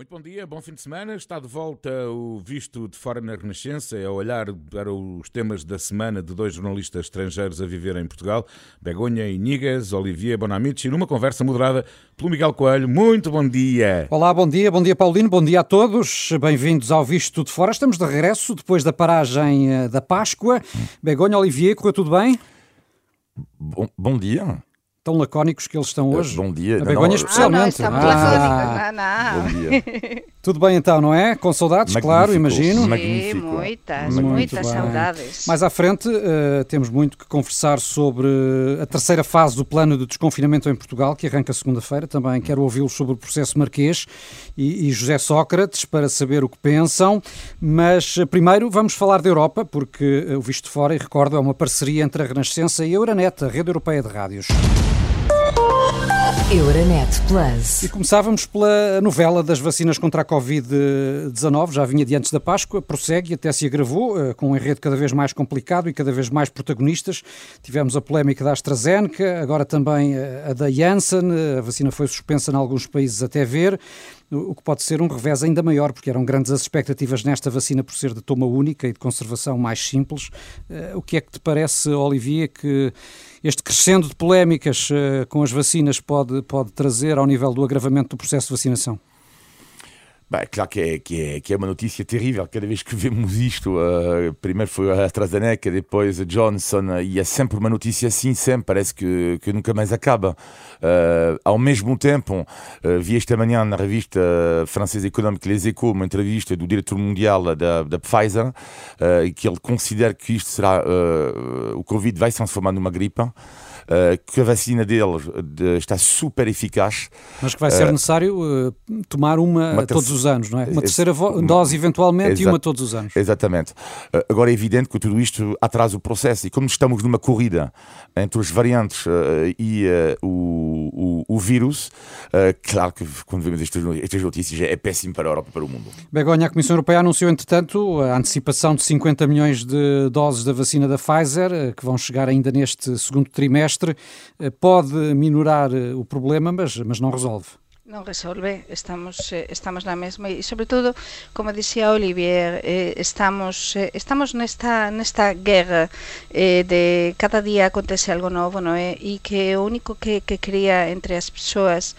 Muito bom dia, bom fim de semana. Está de volta o Visto de Fora na Renascença, é olhar para os temas da semana de dois jornalistas estrangeiros a viver em Portugal, Begonha Inigas, Olivier Bonamici, numa conversa moderada pelo Miguel Coelho. Muito bom dia. Olá, bom dia, bom dia Paulino, bom dia a todos. Bem-vindos ao Visto de Fora. Estamos de regresso depois da paragem eh, da Páscoa. Begonha, Olivier, correu tudo bem? Bom, bom dia tão lacónicos que eles estão hoje. Bom dia. A Begonha especialmente. Ah, não, ah. não, não. Bom dia. Tudo bem então, não é? Com saudades, Magnífico. claro, imagino. Sim, muitas, muito muitas bem. saudades. Mais à frente uh, temos muito que conversar sobre a terceira fase do plano de desconfinamento em Portugal, que arranca segunda-feira. Também quero ouvi-lo sobre o processo marquês e, e, José Sócrates para saber o que pensam. Mas uh, primeiro vamos falar da Europa, porque uh, o Visto Fora, e recordo, é uma parceria entre a Renascença e a Euronet, a rede europeia de rádios. Euronet Plus. E começávamos pela novela das vacinas contra a Covid-19, já vinha de antes da Páscoa, prossegue e até se agravou, eh, com um enredo cada vez mais complicado e cada vez mais protagonistas. Tivemos a polémica da AstraZeneca, agora também eh, a da Janssen, a vacina foi suspensa em alguns países até ver o que pode ser um revés ainda maior, porque eram grandes as expectativas nesta vacina por ser de toma única e de conservação mais simples. Eh, o que é que te parece, Olivier, que este crescendo de polémicas uh, com as vacinas pode, pode trazer ao nível do agravamento do processo de vacinação? Bah, claro que é, que, é, que é uma notícia terrível cada vez que vemos isto. Uh, primeiro foi a AstraZeneca, depois a Johnson, e é sempre uma notícia assim, sempre, parece que, que nunca mais acaba. Uh, ao mesmo tempo, uh, vi esta manhã na revista francesa económica Les Echos uma entrevista do diretor mundial da, da Pfizer, que ele considera que isto será, o Covid vai se transformar numa gripe. Uh, que a vacina dele de, está super eficaz. Mas que vai ser uh, necessário tomar uma, uma todos os anos, não é? Uma terceira dose eventualmente e uma todos os anos. Exatamente. agora é evidente que tudo isto atrasa o processo e como estamos numa corrida entre os variantes e o, o, o, vírus, claro que quando vemos estas, estas notícias é péssimo para a Europa e para o mundo. Begonha, a Comissão Europeia anunciou entretanto a antecipação de 50 milhões de doses da vacina da Pfizer, que vão chegar ainda neste segundo trimestre terrestre eh, pode minorar eh, o problema, mas, mas não resolve. Non resolve, estamos eh, estamos na mesma e sobre todo, como dicía Olivier, estamos estamos nesta nesta guerra de cada día acontece algo novo, non é? E que o único que que cría entre as persoas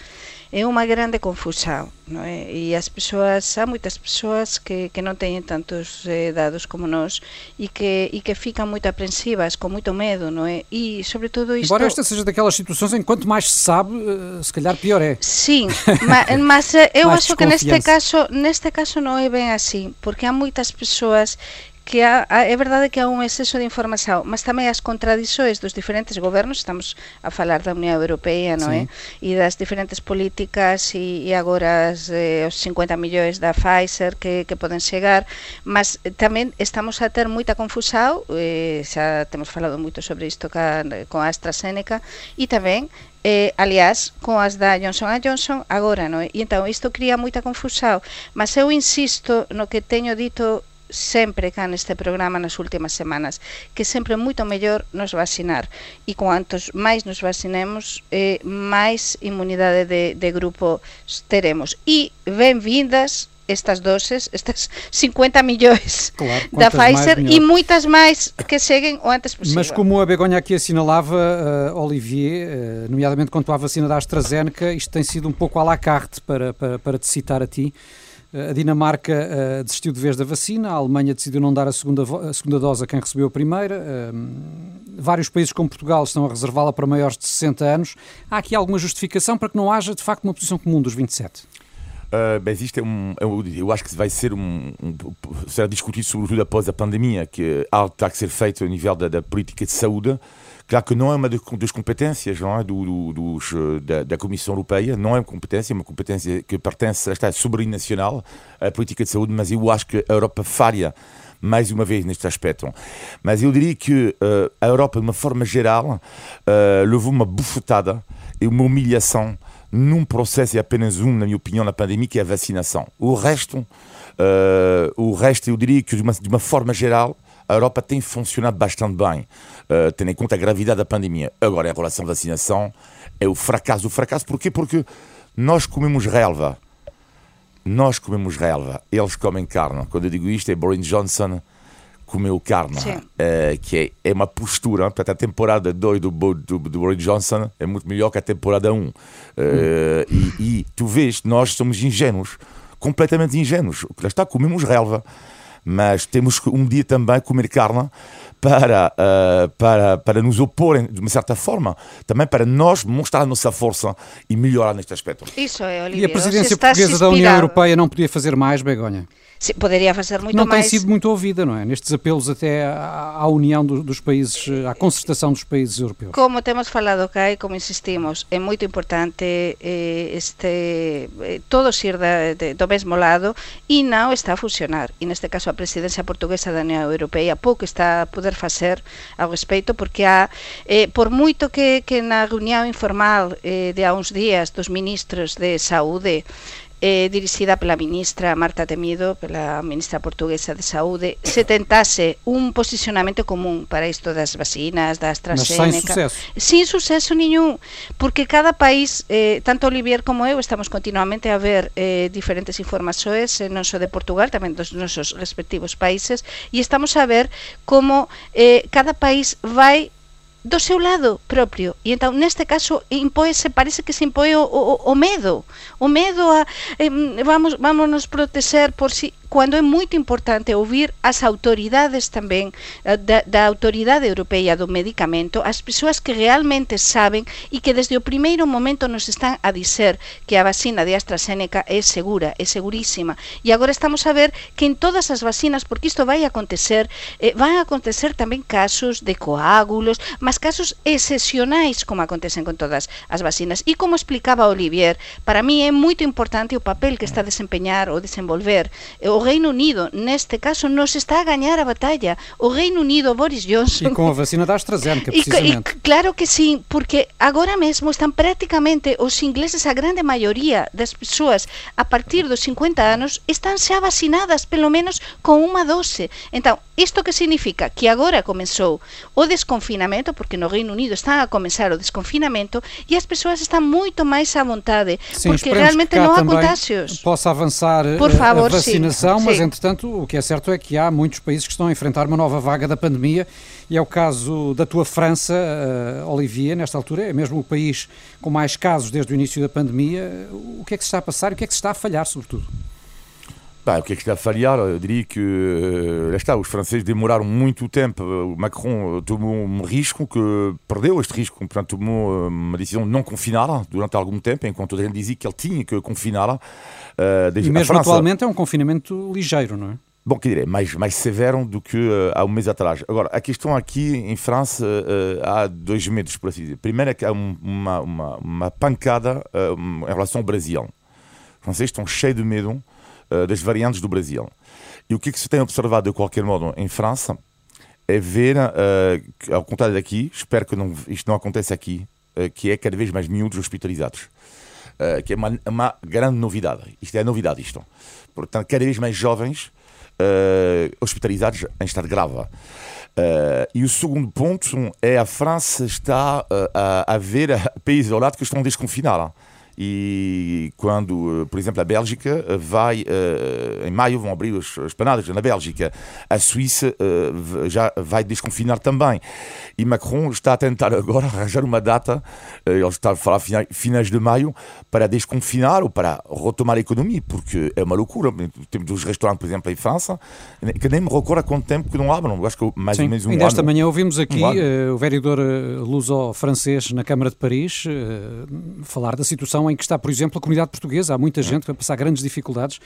é unha grande confusão, non é? E as persoas, há moitas persoas que, que non teñen tantos eh, dados como nós e que, e que fican moito aprensivas, con moito medo, non é? E sobre todo isto... Embora esta seja daquelas situações em quanto mais se sabe, eh, se calhar pior é. Sim, ma, mas eh, eu acho que neste caso, neste caso non é ben así, porque há moitas persoas que há, é verdade que há un exceso de información, mas tamén as contradisoes dos diferentes gobernos, estamos a falar da Unión Europea, non é? E das diferentes políticas e, e agora as, eh, os 50 millóns da Pfizer que, que poden chegar, mas tamén estamos a ter moita confusao, eh, xa temos falado moito sobre isto ca, con a AstraZeneca, e tamén eh, aliás, con as da Johnson Johnson agora, non é? E entón, isto cría moita confusao, mas eu insisto no que teño dito sempre cá neste programa nas últimas semanas que sempre moito mellor nos vacinar e cuantos máis nos vacinemos eh, máis inmunidade de, de grupo teremos e benvindas estas doses, estas 50 millóns claro, da Pfizer e moitas máis que seguen o antes possível. Mas como a Begonha aqui assinalava, uh, Olivier, uh, nomeadamente quanto à vacina da AstraZeneca, isto tem sido um pouco à la carte, para, para, para te citar a ti. A Dinamarca uh, desistiu de vez da vacina, a Alemanha decidiu não dar a segunda, a segunda dose a quem recebeu a primeira. Uh, vários países como Portugal estão a reservá-la para maiores de 60 anos. Há aqui alguma justificação para que não haja, de facto, uma posição comum dos 27? Uh, mas isto é um, eu, acho que vai ser um, um, será discutido sobretudo após a pandemia, que algo está a ser feito a nível da, da política de saúde. Claro que não é uma das competências não é, do, do, dos, da, da, Comissão Europeia, não é uma competência, é uma competência que pertence esta soberania nacional, a política de saúde, mas eu acho que a Europa falha mais uma vez neste aspecto. Mas eu diria que uh, a Europa, de uma forma geral, uh, levou uma bufetada e uma humilhação num processo, e apenas um, na minha opinião, na pandemia, que é a vacinação. O resto, uh, o resto eu diria que de uma, de uma forma geral, a Europa tem funcionado bastante bem, uh, tendo em conta a gravidade da pandemia. Agora, em relação à vacinação, é o fracasso. O fracasso porquê? Porque nós comemos relva nós comemos relva, eles comem carne. Quando eu digo isto, é Boris Johnson comeu carne, uh, que é, é uma postura. Portanto, a temporada 2 do, do, do, Boris Johnson é muito melhor que a temporada 1. Um. Uh, hum. e, e, tu vês, nós somos ingênuos, completamente ingênuos. Lá está, comemos relva, mas temos que um dia também comer carne para, uh, para, para nos opor de uma certa forma, também para nós mostrar a nossa força e melhorar neste aspecto. Isso é, Olivia. E a presidência portuguesa da União Europeia não podia fazer mais, Begonha? Sim, poderia fazer muito não mais. Não tem sido muito ouvida, não é? Nestes apelos até à, à união do, dos países, à concertação dos países europeus. Como temos falado cá e como insistimos, é muito importante eh, este, eh, todos ir da, de, do mesmo lado e não está a funcionar. E neste caso a presidência portuguesa da União Europeia pouco está a poder facer ao respeito porque há, eh, por moito que, que na reunião informal eh, de há uns días dos ministros de saúde eh, dirixida pola ministra Marta Temido, pola ministra portuguesa de Saúde, se tentase un posicionamento común para isto das vacinas, da AstraZeneca. Mas suceso. Sin suceso niñún, porque cada país, eh, tanto Olivier como eu, estamos continuamente a ver eh, diferentes informações, eh, non só de Portugal, tamén dos nosos respectivos países, e estamos a ver como eh, cada país vai do seu lado propio. E entón neste caso impoese parece que se impoe o, o, o medo. O medo a eh, vamos, vamos nos protexer por si. Quando é muito importante ouvir as autoridades tamén eh, da, da autoridade europeia do medicamento, as persoas que realmente saben e que desde o primeiro momento nos están a dizer que a vacina de AstraZeneca é segura, é segurísima. E agora estamos a ver que en todas as vacinas, porque isto vai acontecer, eh, acontecer tamén casos de coágulos, mas casos excepcionais como acontecen con todas as vacinas. E como explicaba Olivier, para mí é moito importante o papel que está a desempeñar ou desenvolver o Reino Unido, neste caso, nos está a gañar a batalla. O Reino Unido, Boris Johnson... E com a vacina da AstraZeneca, precisamente. E, e, claro que sim, porque agora mesmo están prácticamente os ingleses, a grande maioría das persoas a partir dos 50 anos, están xa vacinadas, pelo menos con unha dose. Então, isto que significa? Que agora comenzou o desconfinamento, porque no Reino Unido está a comenzar o desconfinamento, e as persoas están moito máis à vontade, sim, porque realmente non há contágios. Possa avançar Por eh, favor, a vacinação. Sim mas Sim. entretanto o que é certo é que há muitos países que estão a enfrentar uma nova vaga da pandemia e é o caso da tua França, uh, Olivier, nesta altura, é mesmo o país com mais casos desde o início da pandemia. O que é que se está a passar e o que é que se está a falhar, sobretudo? Bem, o que é que está a falhar? Eu diria que uh, está, os franceses demoraram muito tempo. O Macron tomou um risco que perdeu este risco, portanto tomou uma decisão de não confinar durante algum tempo, enquanto ele dizia que ele tinha que confinar. Uh, e mesmo atualmente é um confinamento ligeiro, não é? Bom, quer dizer, mais, mais severo do que uh, há um mês atrás. Agora, a questão aqui em França uh, há dois medos, por assim dizer. Primeiro é que há uma, uma, uma pancada em relação ao Brasil. Os franceses estão cheios de medo das variantes do Brasil. E o que, é que se tem observado, de qualquer modo, em França, é ver, ao contrário daqui, espero que não, isto não aconteça aqui, que é cada vez mais miúdos hospitalizados. Uh, que é uma, uma, grande novidade. Isto é novidade, isto. Portanto, cada vez mais jovens uh, hospitalizados em estado grave. Uh, e o segundo ponto é a França está a, a ver países ao lado que estão a desconfinar. E quando, por exemplo, a Bélgica vai, em maio vão abrir as panadas na Bélgica, a Suíça já vai desconfinar também. E Macron está a tentar agora arranjar uma data, ele está a falar finais de maio, para desconfinar ou para retomar a economia, porque é uma loucura. Temos os restaurantes, por exemplo, em França, que nem me recordo há quanto tempo que não abrem. Acho que mais Sim, ou menos um ainda ano. esta manhã ouvimos aqui um o vereador luso-francês na Câmara de Paris falar da situação em que está, por exemplo, a comunidade portuguesa. Há muita gente que vai passar grandes dificuldades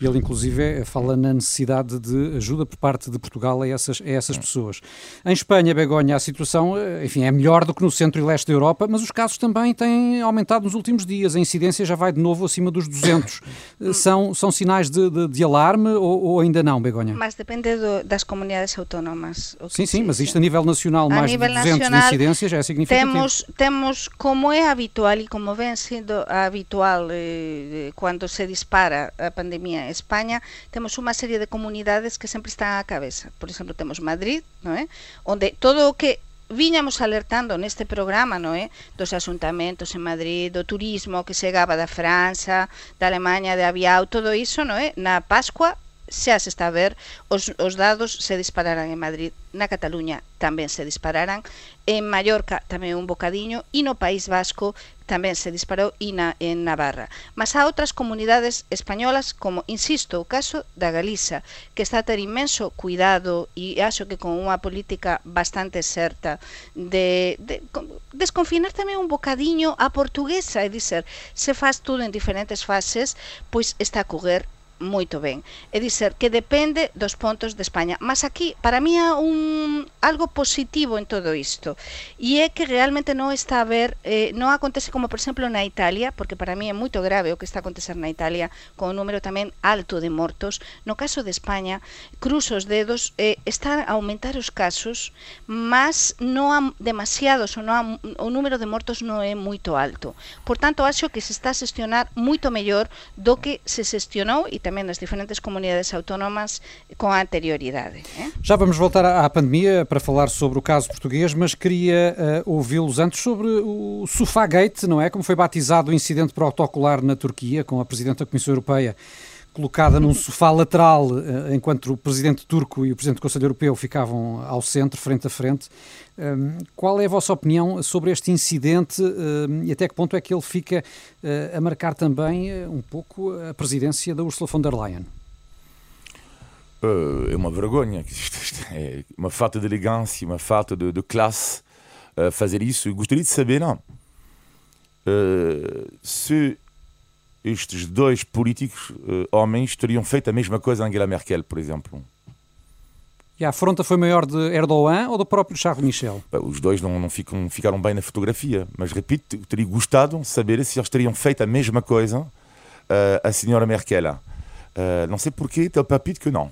e ele, inclusive, fala na necessidade de ajuda por parte de Portugal a essas, a essas pessoas. Em Espanha, Begonha, a situação, eh, enfim, é melhor do que no centro e leste da Europa, mas os casos também têm aumentado nos últimos dias. A incidência já vai de novo acima dos 200. Eh, são, são sinais de, de, de alarme ou, ou, ainda não, Begonha? Mas depende do, das comunidades autónomas. Sim, sim, mas isto a nível nacional, a mais nível de 200 nacional, de incidência já é significativo. Temos, temos, como é habitual e como vem sendo habitual eh, cando se dispara a pandemia en España, temos unha serie de comunidades que sempre están á cabeza. Por exemplo, temos Madrid, non é? Eh? Onde todo o que viñamos alertando neste programa, non é? Eh? Dos asuntamentos en Madrid, do turismo que chegaba da França, da Alemanha, de Aviao, todo iso, non é? Eh? Na Pascua xa se está a ver, os, os dados se dispararan en Madrid, na Cataluña tamén se dispararan, en Mallorca tamén un bocadiño e no País Vasco tamén se disparou e na, en Navarra. Mas há outras comunidades españolas, como, insisto, o caso da Galiza, que está a ter inmenso cuidado e acho que con unha política bastante certa de, de desconfinar tamén un bocadiño a portuguesa e dizer se faz tudo en diferentes fases, pois está a coger moito ben. É dizer, que depende dos pontos de España. Mas aquí, para mí é un, algo positivo en todo isto. E é que realmente non está a ver, eh, acontece como, por exemplo, na Italia, porque para mí é moito grave o que está a acontecer na Italia, con un número tamén alto de mortos. No caso de España, cruzo os dedos, eh, están a aumentar os casos, mas non há demasiados, ou non o número de mortos non é moito alto. Por tanto, acho que se está a xestionar moito mellor do que se xestionou e tamén nas diferentes comunidades autónomas com anterioridade. Eh? Já vamos voltar à pandemia para falar sobre o caso português, mas queria uh, ouvi-los antes sobre o Sofagate, não é? Como foi batizado o incidente protocolar na Turquia, com a Presidente da Comissão Europeia colocada num sofá lateral, uh, enquanto o Presidente turco e o Presidente do Conselho Europeu ficavam ao centro, frente a frente. Um, qual é a vossa opinião sobre este incidente um, e até que ponto é que ele fica uh, a marcar também um pouco a presidência da Ursula von der Leyen? Uh, é uma vergonha, é uma falta de elegância, uma falta de, de classe fazer isso. Eu gostaria de saber, não, se estes dois políticos, homens, teriam feito a mesma coisa a Angela Merkel, por exemplo. E a afronta foi maior de Erdogan ou do próprio Charles Michel? Os dois não, não ficam, ficaram bem na fotografia, mas repito, teria gostado de saber se eles teriam feito a mesma coisa uh, a senhora Merkel. Uh, não sei porquê, tem o palpite que não.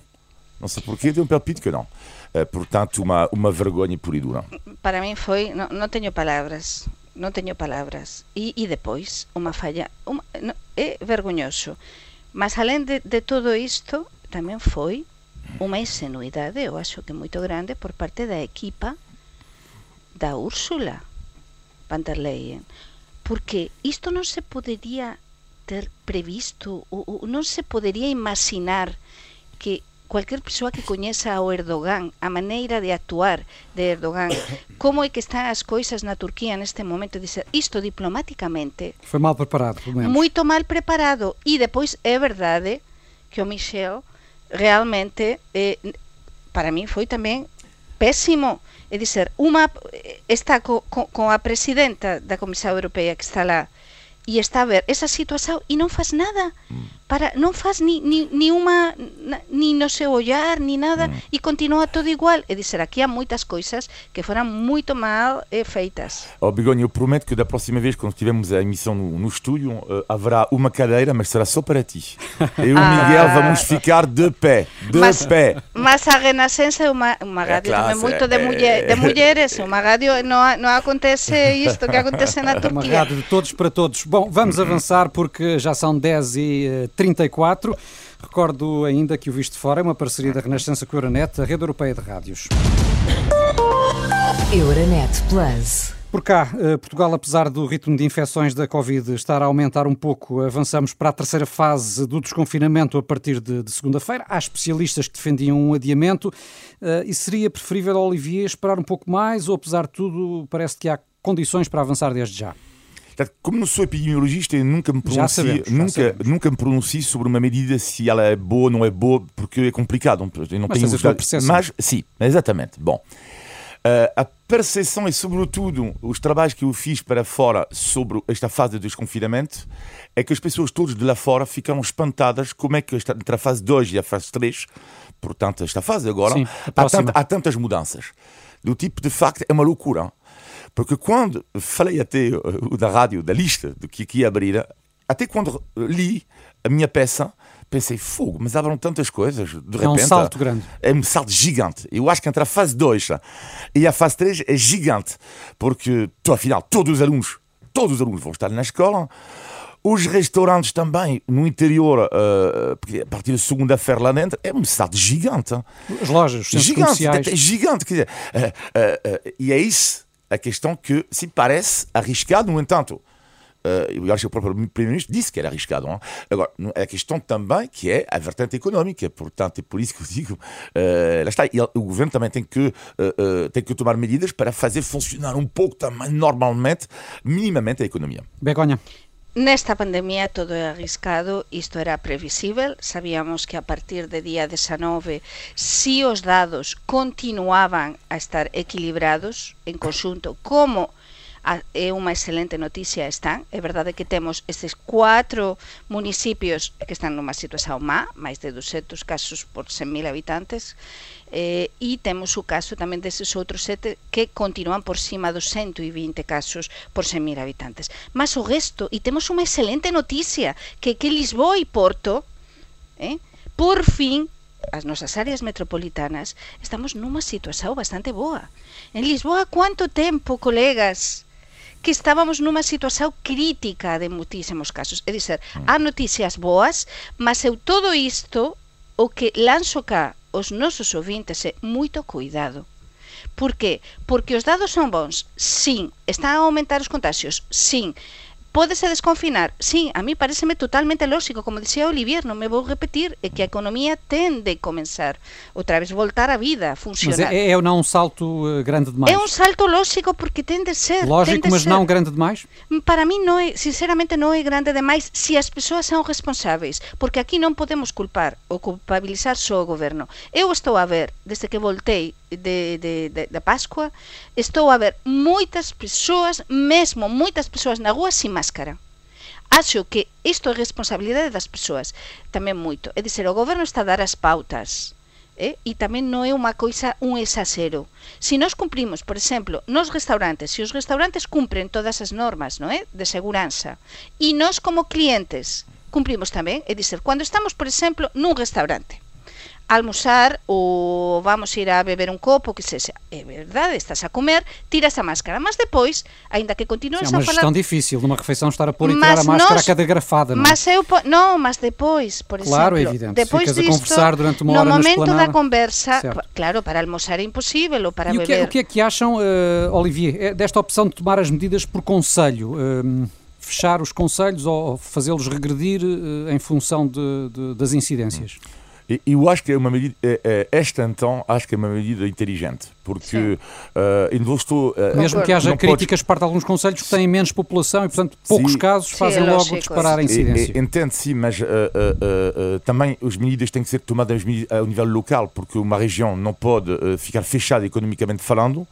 Não sei porquê, tem um palpite que não. Uh, portanto, uma, uma vergonha pura e dura. Para mim foi, não, não tenho palavras, não tenho palavras. E, e depois, uma falha, uma, não, é vergonhoso. Mas além de, de tudo isto, também foi unha insenuidade, eu acho que moito grande por parte da equipa da Úrsula van der Leyen porque isto non se podería ter previsto ou, ou se podería imaginar que cualquier persoa que coñeza ao Erdogan, a maneira de actuar de Erdogan, como é que están as coisas na Turquía neste momento, dizer isto diplomáticamente. Foi mal preparado, pelo menos. Moito mal preparado e depois é verdade que o Michel realmente eh, para mí foi tamén pésimo é dizer, unha está co, co, a presidenta da Comisión Europea que está lá e está a ver esa situación e non faz nada. Para non faz ni, ni, ni unha ni no seu ollar ni nada mm. e continua todo igual. E dizer aquí há moitas coisas que foram moito mal eh, feitas. Oh, Begonha, eu prometo que da próxima vez quando tivermos a emissão no, no estúdio uh, haverá uma cadeira, mas será só para ti. Eu e o ah. Miguel vamos ficar de pé de mas, pé. mas a Renascença é uma, uma rádio é muito de, mulher, de mulheres. Uma rádio, não, não acontece isto que acontece na Turquia. uma rádio de todos para todos Bom, vamos avançar porque já são 10 e 34. Recordo ainda que o Visto Fora é uma parceria da Renascença com a Euronet, a rede europeia de rádios. Euronet Plus. Por cá, eh, Portugal, apesar do ritmo de infecções da Covid estar a aumentar um pouco, avançamos para a terceira fase do desconfinamento a partir de, de segunda-feira. Há especialistas que defendiam um adiamento uh, e seria preferível, Olivier, esperar um pouco mais ou, apesar de tudo, parece que há condições para avançar desde já? Como não sou epidemiologista, nunca me pronuncio, sabemos, nunca, nunca me pronuncio sobre uma medida se ela é boa ou não é boa, porque é complicado. Eu não mas tenho gostado, mas sim, exatamente. Bom, uh, a percepção e sobretudo os trabalhos que eu fiz para fora sobre esta fase de desconfinamento é que as pessoas todas de lá fora ficaram espantadas como é que esta, entre a fase 2 e a fase 3, portanto esta fase agora, sim, há, tant, há tantas mudanças. Do tipo, de facto, é uma loucura. Porque quando falei até uh, da rádio, da lista do que, que ia abrir, até quando li a minha peça, pensei, fogo, mas abrem tantas coisas, de repente. É um salto grande. É um salto gigante. Eu acho que entre a fase 2 e a fase 3 é gigante, porque, afinal, todos os alunos, todos os alunos vão estar na escola, Os restaurantes também, no interior, uh, porque a partir de segunda-feira lá dentro, é um estado gigante. As lojas, os gigante, comerciais. É gigante. Quer dizer, uh, e é isso a questão que se parece arriscado, no entanto. eu acho que o próprio Primeiro-Ministro disse que era arriscado. Não? Agora, a questão também que é a vertente económica, portanto, é por isso que eu digo, lá está, o governo também tem que, tem que tomar medidas para fazer funcionar um pouco também, normalmente, minimamente, a economia. Begonha. Nesta pandemia todo é arriscado, isto era previsível, sabíamos que a partir de día 19 si os dados continuaban a estar equilibrados en conxunto como é unha excelente noticia están, é verdade que temos estes cuatro municipios que están numa situación má, máis de 200 casos por 100.000 habitantes, eh, e temos o caso tamén deses outros sete que continúan por cima dos 120 casos por 100.000 habitantes. Mas o resto, e temos unha excelente noticia, que que Lisboa e Porto, eh, por fin as nosas áreas metropolitanas, estamos nunha situación bastante boa. En Lisboa, quanto tempo, colegas, que estábamos nunha situación crítica de muitísimos casos. É dizer, mm. há noticias boas, mas eu todo isto o que lanzo cá os nosos ouvintes é moito cuidado. Por qué? Porque os dados son bons, sim. Están a aumentar os contagios, sim. Pódese desconfinar? Sí, a mí pareceme totalmente lógico, como dicía Olivier, non me vou repetir, é que a economía tende a comenzar outra vez voltar a vida, funcionar. Mas é, é ou não um salto uh, grande demais? É um salto lógico porque tende a ser. Lógico, mas ser. não grande demais? Para mí non é, sinceramente non é grande demais se as persoas são responsáveis, porque aquí non podemos culpar ou culpabilizar só o goberno. Eu estou a ver, desde que voltei de, de, de, de Pascua, estou a ver moitas persoas, mesmo moitas persoas na rúa sin máscara. Acho que isto é responsabilidade das persoas, tamén moito. É dizer, o goberno está a dar as pautas, eh? e tamén non é unha coisa un exasero. Se nós cumprimos, por exemplo, nos restaurantes, se os restaurantes cumpren todas as normas non é? de seguranza, e nós como clientes cumprimos tamén, é dizer, cando estamos, por exemplo, nun restaurante, almoçar ou vamos ir a beber un copo, que sexa, é verdade, estás a comer, tiras a máscara, mas depois, aínda que continues Sim, a falar... É uma gestão difícil, numa refeição estar a pôr e tirar a máscara nós... a cada grafada, não é? Mas eu, não, mas depois, por claro, exemplo... Claro, é evidente, depois ficas disto, a conversar durante uma hora No momento da conversa, certo. claro, para almoçar é impossível, ou para e beber... E o que, é, que é acham, uh, Olivier, é desta opção de tomar as medidas por conselho? Uh, fechar os conselhos ou fazê-los regredir uh, em função de, de, das incidências? Hum. Eu acho que é uma medida, esta então, acho que é uma medida inteligente, porque uh, eu não estou... Uh, Mesmo que haja críticas podes... parte de alguns conselhos que têm menos população e, portanto, poucos sim, casos fazem sim, é logo disparar a incidência. Entendo, sim, mas uh, também as medidas têm que ser tomadas ao nível local, porque uma região não pode ficar fechada economicamente falando,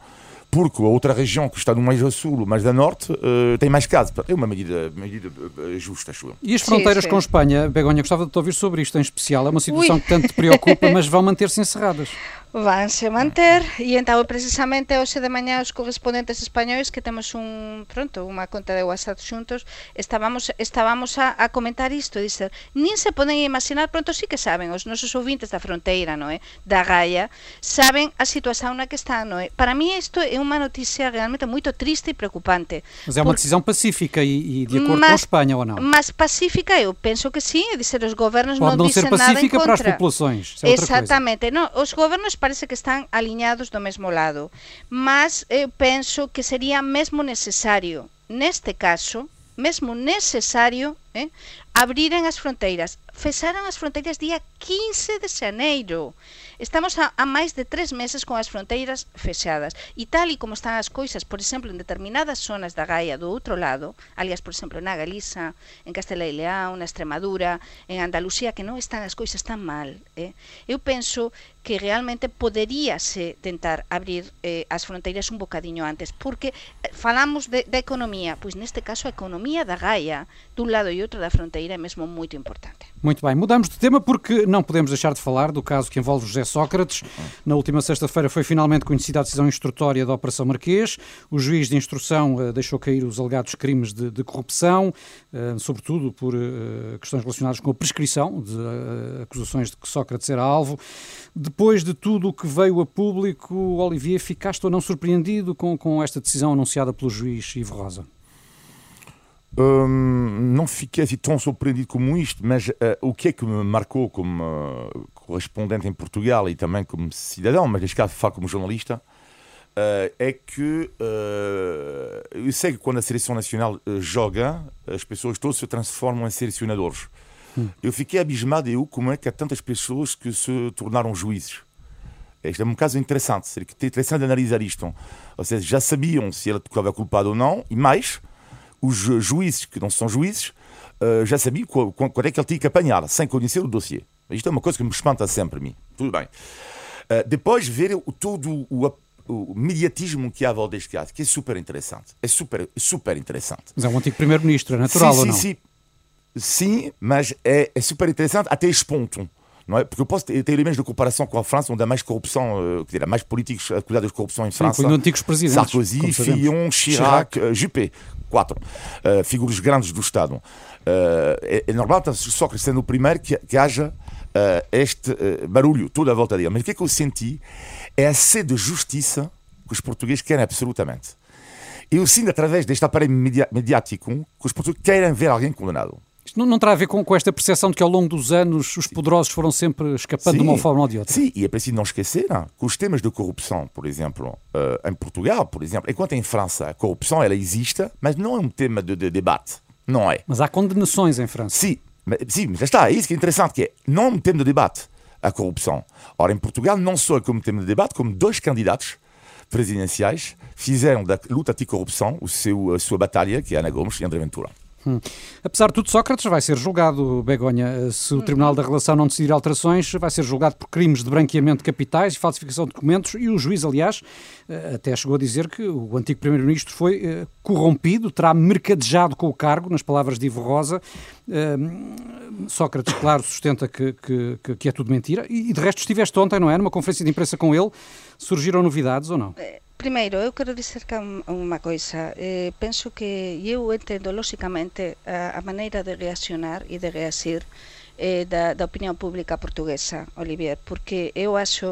porque a outra região que está no mais a sul, mais a norte, uh, tem mais casos. É uma medida, medida eh, justa, acho eu. E as fronteiras sim, sim. com a Espanha? Begonha, gostava de te ouvir sobre isto em especial. É uma situação Ui. que tanto te preocupa, mas vão manter-se encerradas. vanse manter e entao precisamente hoxe de mañá os correspondentes españois que temos un pronto unha conta de WhatsApp xuntos estábamos estábamos a, a comentar isto e dizer, nin se poden imaginar pronto sí que saben os nosos ouvintes da fronteira non é? da Gaia saben a situación na que están non é? para mí isto é unha noticia realmente moito triste e preocupante mas é unha decisão pacífica e, e de acordo mas, com Espanha ou non? mas pacífica eu penso que sí, é dizer, os gobernos Pode non, não dicen nada en contra para as populações é Exatamente, non, os gobernos parece que están aliñados do mesmo lado, mas eu penso que sería mesmo necesario, neste caso, mesmo necesario, eh, abriren as fronteiras. Fecharon as fronteiras día 15 de xaneiro. Estamos a, a máis de tres meses con as fronteiras fexadas e tal e como están as coisas, por exemplo, en determinadas zonas da Gaia do outro lado, alias, por exemplo, na Galiza, en Castela e León, na Extremadura, en Andalucía, que non están as coisas tan mal. Eh? Eu penso que realmente poderíase tentar abrir eh, as fronteiras un bocadiño antes, porque eh, falamos de, de economía, pois neste caso a economía da Gaia, dun lado e outro da fronteira, é mesmo moito importante. Muito bem, mudamos de tema porque não podemos deixar de falar do caso que envolve José Sócrates. Na última sexta-feira foi finalmente conhecida a decisão instrutória da Operação Marquês. O juiz de instrução uh, deixou cair os alegados crimes de, de corrupção, uh, sobretudo por uh, questões relacionadas com a prescrição de acusações de que Sócrates era alvo. Depois de tudo o que veio a público, Olivier, ficaste ou não surpreendido com, com esta decisão anunciada pelo juiz Ivo Rosa? Hum, não fiquei assim tão surpreendido como isto, mas uh, o que é que me marcou como uh, correspondente em Portugal e também como cidadão, mas neste caso falo como jornalista, uh, é que eu sei que quando a seleção nacional joga, as pessoas todas se transformam em selecionadores. Hum. Eu fiquei abismado eu como é que há tantas pessoas que se tornaram juízes. Este é um caso interessante, é interessante analisar isto. Ou seja, já sabiam se ela estava culpada ou não, e mais, os juízes, que não são juízes, uh, já sabiam quando é que ele tinha que apanhar, sem conhecer o dossiê. Isto é uma coisa que me espanta sempre a mim. Tudo bem. Uh, depois, ver todo o, o, mediatismo que há à volta deste caso, que é super interessante. É super, super interessante. Mas é um antigo primeiro-ministro, é natural sim, ou não? Sim, sim, mas é, é super interessante até este ponto. Não é? Porque eu posso ter, ter elementos de comparação com a França, onde há mais corrupção, uh, dizer, há mais políticos acusados de corrupção em França. Sim, antigos presidentes. Sarkozy, Fillon, Chirac, Chirac. Uh, Juppé quatro uh, figuras grandes do Estado. Uh, é, é, normal, Sócrates sendo o primeiro, que, que haja uh, este barulho todo à volta dele. Mas o que é que eu senti é a sede de justiça que os portugueses querem absolutamente. Eu sinto, através deste aparelho mediático, que os portugueses querem ver alguém condenado. Isto não, não terá a ver com, com, esta percepção de que ao longo dos anos os poderosos foram sempre escapando sim, de uma forma ou de outra? Sim, e é preciso não esquecer hein, que os temas de corrupção, por exemplo, uh, em Portugal, por exemplo, enquanto em França a corrupção ela existe, mas não é um tema de, de debate. Não é. Mas há condenações em França. Sim, mas, sim, mas está, é isso que é interessante, que é não é um tema de debate a corrupção. Ora, em Portugal não só é como tema de debate, como dois candidatos presidenciais fizeram da luta anticorrupção o seu, a sua batalha, que é Ana Gomes e André Ventura. Hum. Apesar de tudo, Sócrates vai ser julgado, Begonha. Se o Tribunal da Relação não decidir alterações, vai ser julgado por crimes de branqueamento de capitais e falsificação de documentos. E o juiz, aliás, eh, até chegou a dizer que o antigo Primeiro-Ministro foi eh, corrompido, terá mercadejado com o cargo, nas palavras de Ivo Rosa. Eh, Sócrates, claro, sustenta que, que, que é tudo mentira. E de resto, estiveste ontem, não é? Numa conferência de imprensa com ele. Surgiram novidades ou não? Primeiro, eu quero dizer que unha coisa. Eh, penso que eu entendo, lóxicamente, a, a maneira de reaccionar e de reacir eh, da, da opinión pública portuguesa, Olivier, porque eu acho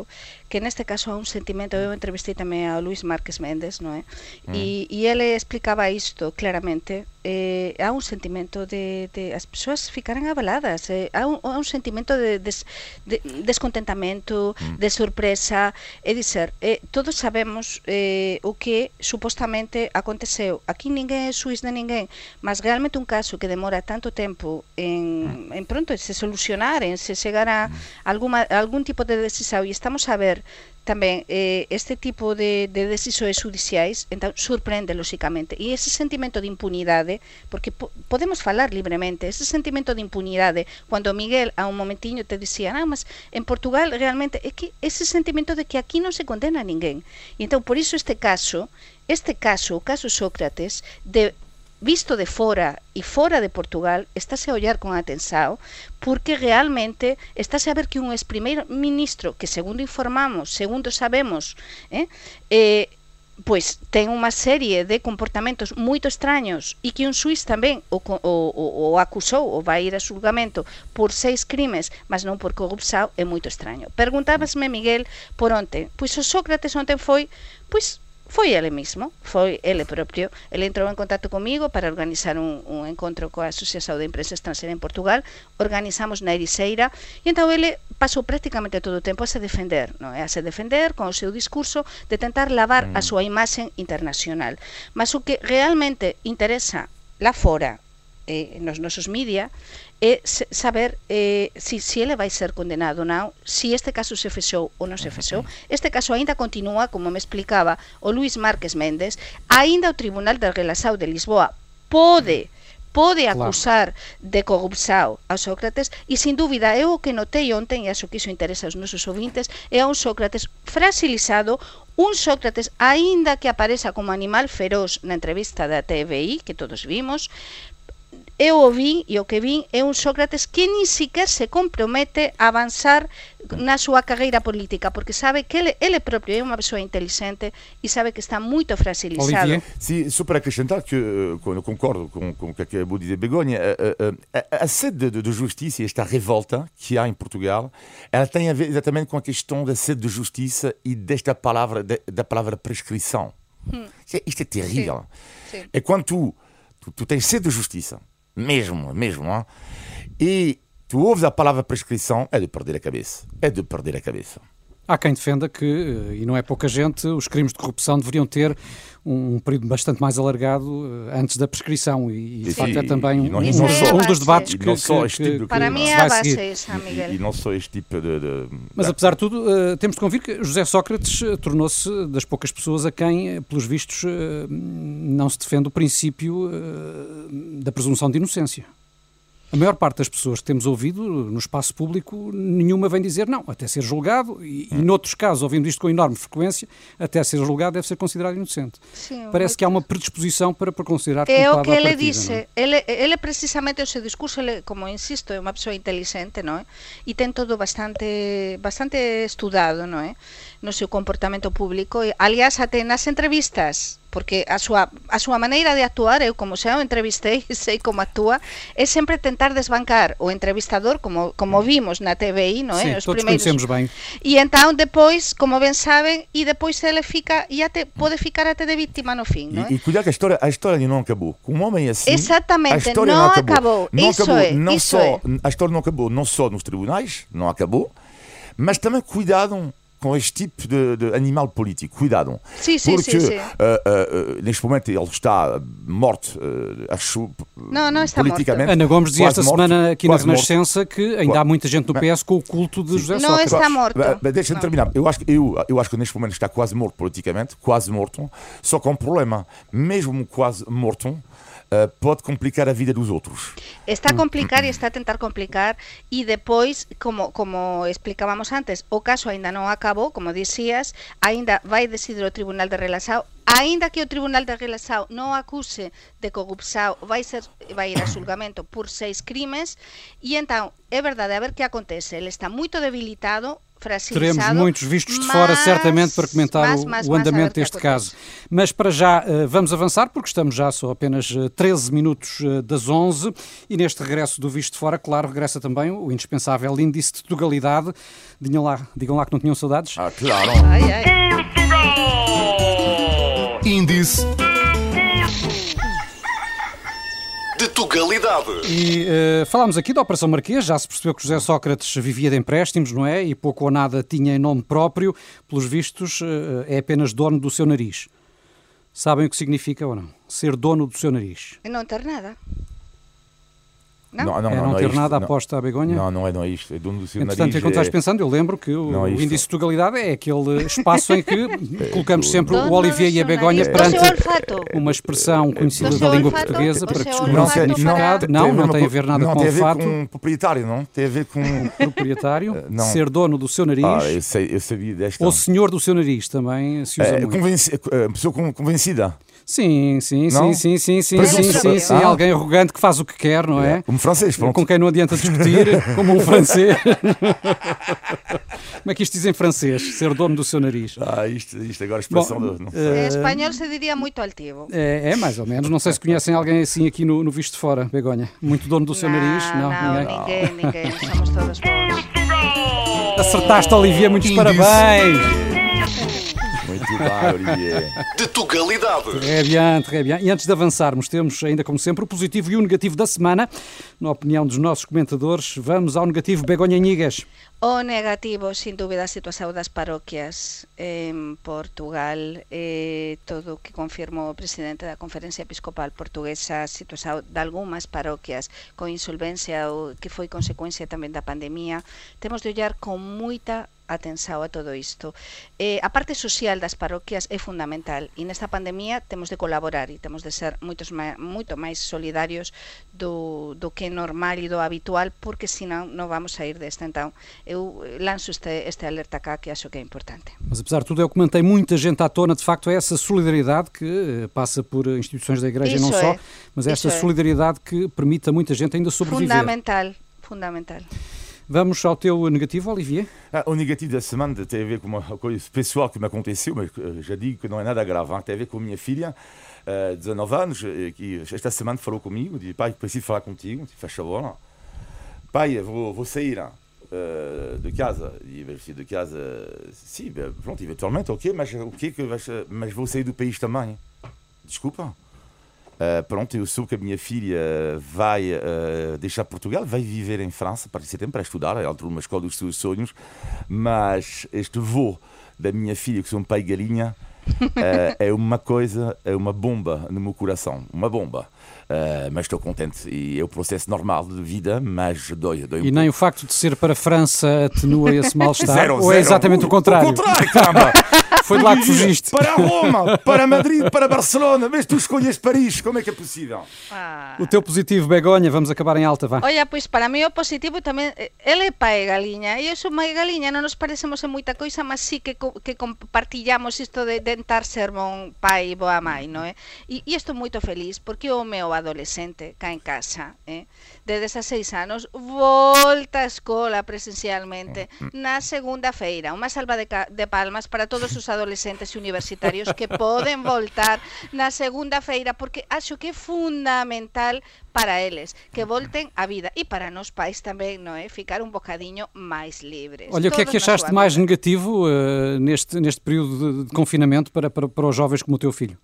que neste caso há un sentimento, eu entrevistei tamén a Luís Márquez Méndez, non é? Mm. E, e ele explicaba isto claramente, eh, há un sentimento de, de as persoas ficaran abaladas, eh, há, un, há un sentimento de, des, de descontentamento, mm. de sorpresa, é dizer, eh, todos sabemos eh, o que supostamente aconteceu. Aquí ninguén é suís de ninguén, mas realmente un caso que demora tanto tempo en, mm. en pronto se solucionar, en se chegar a mm. alguma, algún tipo de decisão e estamos a ver tamén eh, este tipo de, de decisões judiciais então sorprende lógicamente. E ese sentimento de impunidade porque po podemos falar libremente ese sentimento de impunidade cando Miguel a un momentiño te dicía ah, mas en Portugal realmente é que ese sentimento de que aquí non se condena a ninguén e então por iso este caso este caso, o caso Sócrates de visto de fora e fora de Portugal, estáse a ollar con atención porque realmente estáse a ver que un ex primeiro ministro que segundo informamos, segundo sabemos, eh, eh, pois ten unha serie de comportamentos moito extraños e que un suís tamén o, o, o, o acusou ou vai ir a xulgamento por seis crimes, mas non por corrupção, é moito extraño. Perguntábasme, Miguel, por onte? Pois o Sócrates ontem foi, pois Foi ele mismo, foi ele propio. Ele entrou en contacto comigo para organizar un, un encontro coa Asociación de Empresa Estranxeira en Portugal. Organizamos na Ericeira e entón ele pasou prácticamente todo o tempo a se defender, non é? A se defender con o seu discurso de tentar lavar mm. a súa imaxe internacional. Mas o que realmente interesa lá fora eh, nos nosos media é saber eh, si, si ele vai ser condenado ou non, si este caso se fechou ou non se fechou. Este caso aínda continúa, como me explicaba o Luis Márquez Méndez, aínda o Tribunal de Relasao de Lisboa pode pode acusar claro. de corrupção a Sócrates e sin dúbida eu o que notei ontem e acho que iso interesa aos nosos ouvintes é un Sócrates frasilizado un Sócrates aínda que apareza como animal feroz na entrevista da TVI que todos vimos eu o vi e o que vin é un Sócrates que ni siquiera se compromete a avanzar na súa carreira política, porque sabe que ele, ele próprio é unha persoa inteligente e sabe que está moito fragilizado. Sim, só para acrescentar que eu concordo com, com o que acabou de dizer Begonha, a, a, a sede de, de justiça e esta revolta que há em Portugal, ela tem a ver exatamente com a questão da sede de justiça e desta palavra, de, da palavra prescrição. Hum. Isto é terrível. Sim. Sim. É quando tu tu, tu tens sede de justiça, mesmo, mesmo, hein? e tu ouves a palavra prescrição, é de perder a cabeça. É de perder a cabeça. Há quem defenda que, eh, e não é pouca gente, os crimes de corrupção deveriam ter um período bastante mais alargado eh, antes da prescrição e, de facto é também um, um, um, dos debates que, que, que, para mim é a base essa, Miguel. E, e, não só este tipo de... de... Mas apesar de tudo, uh, temos de convir que José Sócrates uh, tornou-se das poucas pessoas a quem, pelos vistos, uh, não se defende o princípio da presunção de inocência. A maior parte das pessoas que temos ouvido no espaço público, nenhuma vem dizer não, até ser julgado, e, hum. e noutros casos, ouvindo isto com enorme frequência, até ser julgado deve ser considerado inocente. Sim, Parece que há uma predisposição para, para considerar É o que ele partida, disse, ele, ele precisamente o seu discurso, ele, como insisto, é uma pessoa inteligente, não é? E tem todo bastante, bastante estudado, não é? no seu comportamento público. Aliás, até nas entrevistas, porque a súa, a súa maneira de actuar, eu como xa o entrevistei sei como actúa, é sempre tentar desbancar o entrevistador, como, como vimos na TVI, non é? Os todos primeiros. ben. E entón, depois, como ben saben, e depois ele fica, e até, pode ficar até de víctima no fin, non é? E, e cuidado que a história, a história non acabou. Com um homem assim, Exactamente, a história non, acabou. acabou. Não isso acabou, é, não só, é. A história não acabou não só nos tribunais, não acabou, mas também cuidado com este tipo de, de animal político. Cuidado. Sim, sim, porque sim, sim. Uh, uh, neste momento ele está morto, uh, acho, não, não está politicamente. Morto. Ana Gomes dizia esta morto, semana aqui na Renascença morto. que ainda há muita gente no PS com o culto de José não Sócrates. Não está morto. Deixa-me terminar. Eu acho, eu, eu acho que neste momento está quase morto politicamente, quase morto, só com um problema. Mesmo quase morto, pode complicar a vida dos outros. Está a complicar e está a tentar complicar e depois, como, como explicábamos antes, o caso ainda non acabou, como dicías, ainda vai decidir o Tribunal de Relaxao Ainda que o Tribunal de Relaxao non acuse de corrupção, vai, ser, vai ir a julgamento por seis crimes e então, é verdade, a ver que acontece, ele está moito debilitado, Teremos muitos vistos de fora, certamente, para comentar mas, mas, o, o andamento deste caso. Mas para já uh, vamos avançar, porque estamos já só apenas 13 eh, minutos uh, das 11 e neste regresso do visto de fora, claro, regressa também o indispensável índice de tugalidade. Digam lá, digam lá que não tinham saudades. Ah, claro. Ai, ai. Índice de Tugalidade. E uh, falámos aqui da Operação Marquês, já se percebeu que José Sócrates vivia de empréstimos, não é? E pouco ou nada tinha em nome próprio, pelos vistos, uh, é apenas dono do seu nariz. Sabem o que significa ou não? Ser dono do seu nariz. Não ter nada. Não, não, não, é não, não ter é isto, nada aposta à begonha? Não, não é, não é isto. É dono do seu Entretanto, enquanto estás é... pensando, eu lembro que o, é o índice de tugalidade é aquele espaço em que colocamos sempre o Olivier e a begonha perante uma expressão conhecida da língua portuguesa para descobrir um significado. Não, não tem a ver nada com o olfato. Tem a ver com proprietário, não? Tem a ver com... O proprietário, ser dono do seu nariz. Ah, eu, sei, eu sabia desta. Ou senhor do seu nariz, também se usa é, muito. Pessoa convencida. Sim, sim, não? sim, sim, sim, sim, sim, sim, ah. Alguém arrogante que faz o que quer, não é? é como francês, pronto. Com quem não adianta discutir, como um francês. como é que isto diz em francês? Ser dono do seu nariz. Ah, isto, isto agora eh, é expressão Bom, do... Espanhol se diria muito altivo. É, é, mais ou menos. Não sei se conhecem alguém assim aqui no, no Visto de Fora, Begonha. Muito dono do seu não, nariz. Não, não ninguém. ninguém, ninguém. Somos todas. Acertaste, Olivia. Muitos parabéns. De Tugalidade. Bien, très bien. E antes de avançarmos, temos ainda como sempre o positivo e o negativo da semana. Na opinião dos nossos comentadores, vamos ao negativo Begonha Nigas. O negativo, sin dúbida, a situación das parroquias en Portugal, eh, todo o que confirmou o presidente da Conferencia Episcopal Portuguesa, a situación de algunhas parroquias con insolvencia ou que foi consecuencia tamén da pandemia, temos de ollar con moita atenção a todo isto. Eh, a parte social das parroquias é fundamental e nesta pandemia temos de colaborar e temos de ser moitos moito máis solidarios do, do que é normal e do habitual porque senão non vamos a ir desta. Então, eu lanço este, este alerta cá que acho que é importante. Mas apesar de tudo é o que mantém muita gente à tona, de facto, é essa solidariedade que eh, passa por instituições da Igreja Isso não é. só, mas esta Isso solidariedade é. que permite a muita gente ainda sobreviver. Fundamental, fundamental. Vamos ao teu negativo, Olivier? Ah, o negativo da semana tem a ver com uma coisa pessoal que me aconteceu, mas eh, já digo que não é nada grave. Hein? Tem a ver com a minha filha, uh, 19 anos, eh, que esta semana falou comigo, disse, pai, preciso falar contigo, faz favor. Pai, vou, vou sair uh, de casa. E eu de casa, sim, pronto, eventualmente, ok, mas o que que vais, mas vou sair do país também. Desculpa. Uh, pronto, eu soube que a minha filha vai uh, deixar Portugal, vai viver em França a partir de setembro para estudar, ela entrou numa escola dos seus sonhos, mas este voo da minha filha, que sou um pai galinha, uh, é uma coisa, é uma bomba no meu coração, uma bomba. Uh, mas estou contente e é o processo normal de vida, mas dói. dói e nem o facto de ser para a França atenua esse mal-estar? Ou é exatamente o, o contrário? O contrário, caramba! Foi de lá que fugiste. Para Roma, para Madrid, para Barcelona, mas tu escolhes Paris, como é que é possível? Ah. O teu positivo, Begonha, vamos acabar em alta, vá. Olha, pois para mí o positivo tamén, ele é pai galiña, e eu sou mãe galiña, non nos parecemos en moita coisa, mas sí que, que compartillamos isto de tentar ser bon pai e boa mãe, non é? E, e estou moito feliz, porque o meu adolescente cá en casa, eh, de 16 anos, volta á escola presencialmente na segunda feira, unha salva de, de palmas para todos os adolescentes universitarios que poden voltar na segunda feira porque acho que é fundamental para eles que volten á vida e para nós pais tamén, non é? Ficar un bocadiño máis libres. Olha, o que é que achaste mais negativo uh, neste, neste período de, de confinamento para, para, para os jovens como o teu filho?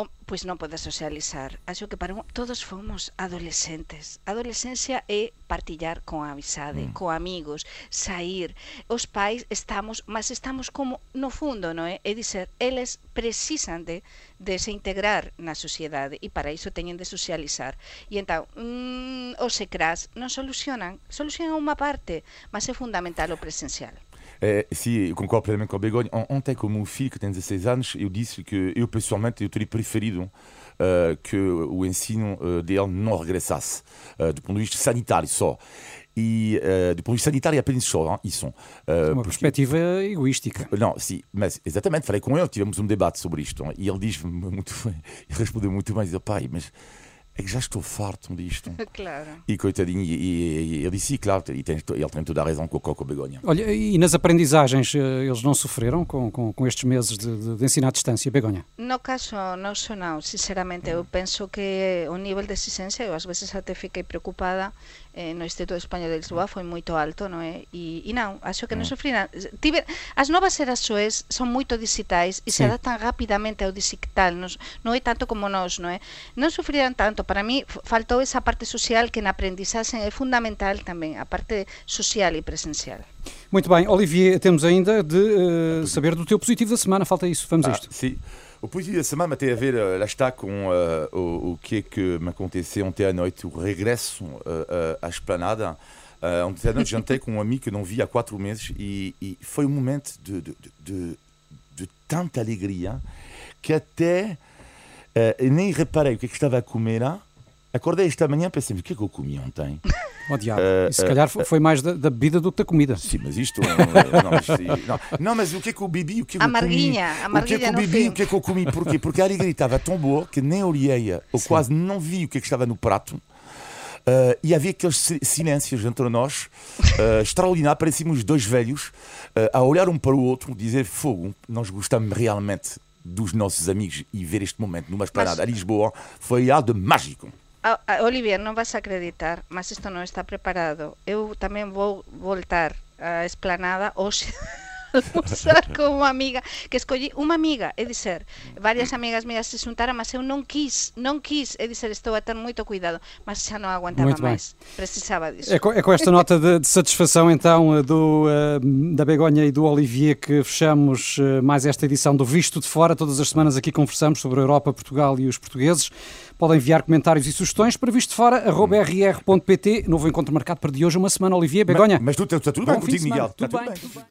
Oh, pois non podes socializar. Acho que para un, todos fomos adolescentes. A adolescencia é partillar con a amizade, mm. co amigos, sair. Os pais estamos, mas estamos como no fundo, non é? É dizer, eles precisan de, de se integrar na sociedade e para iso teñen de socializar. E entao, mm, os secras non solucionan, solucionan unha parte, mas é fundamental o presencial. É, sim, concordo plenamente com o Begonha. Ontem, com o meu filho, que tem 16 anos, eu disse que eu, pessoalmente, eu teria preferido uh, que o ensino uh, dele não regressasse, uh, do ponto de vista sanitário só. E uh, do ponto de vista sanitário é apenas só, hein, isso. Uh, uma porque... perspectiva egoística. Não, sim, mas exatamente, falei com ele, tivemos um debate sobre isto. Hein, e ele diz muito bem, ele respondeu muito bem, diz, pai, mas é que já estou farto disto. claro. E coitadinho, e, e, ele disse, claro, e tem, ele tem toda a razão com o Coco Begonha. Olha, e nas aprendizagens, eh, eles não sofreram com, com, com estes meses de, de, de, ensino à distância, Begonha? No caso nosso não, sinceramente, eu penso que o nível de exigência, eu às vezes até fiquei preocupada, eh, no Instituto de España de Lisboa foi moito alto, non é? E, e non, acho que non sofriran. Tive, as novas eras xoes son moito digitais e sí. se adaptan rapidamente ao digital, non, non é tanto como nós, non é? Non sofriran tanto, para mí faltou esa parte social que na aprendizaxe é fundamental tamén, a parte social e presencial. Muito bem, Olivier, temos ainda de uh, saber do teu positivo da semana, falta isso, vamos a ah, isto. Sim. O positivo da semana tem a ver, lá está, com uh, o, o, que é que me aconteceu ontem à noite, o regresso uh, à esplanada. Ontem à noite jantei com um amigo que não vi há quatro meses e, e foi um momento de, de, de, de, tanta alegria que até nem reparei o que, é que estava a comer lá Acordei esta manhã e pensei, o que é que eu comi ontem? Oh, diabo. Uh, se calhar uh, foi mais da, da, bebida do que da comida. Sim, mas isto. não, mas, não, não, mas o que é que eu bebi? O que é que eu comi? O que é que eu bebi? O que é que eu comi? Porquê? Porque a alegria estava tão boa que nem olhei ou Sim. quase não vi o que é que estava no prato. Uh, e havia aqueles silêncios entre nós, uh, extraordinário. Parecíamos dois velhos uh, a olhar um para o outro, dizer: Fogo, nós gostamos realmente dos nossos amigos e ver este momento numa esplanada mas... a Lisboa foi algo mágico. Olivier, non vas a acreditar, mas isto non está preparado. Eu tamén vou voltar á esplanada hoxe almorzar con unha amiga que escolli unha amiga, é dizer, varias amigas mías se xuntaran, mas eu non quis, non quis, é dizer, estou a ter moito cuidado, mas xa non aguantaba máis, precisaba disso. É com, é com esta nota de, de, satisfação então eh, do, uh, da Begonha e do Olivier que fechamos uh, mais esta edição do Visto de Fora. Todas as semanas aqui conversamos sobre a Europa, Portugal e os portugueses. Podem enviar comentários e sugestões para visto fora, rr.pt. Novo encontro marcado para de hoje, uma semana, Olivier. Begonha. Mas, mas tu, tu, tudo bem contigo, Miguel. Tudo, tudo bem. Tudo bem.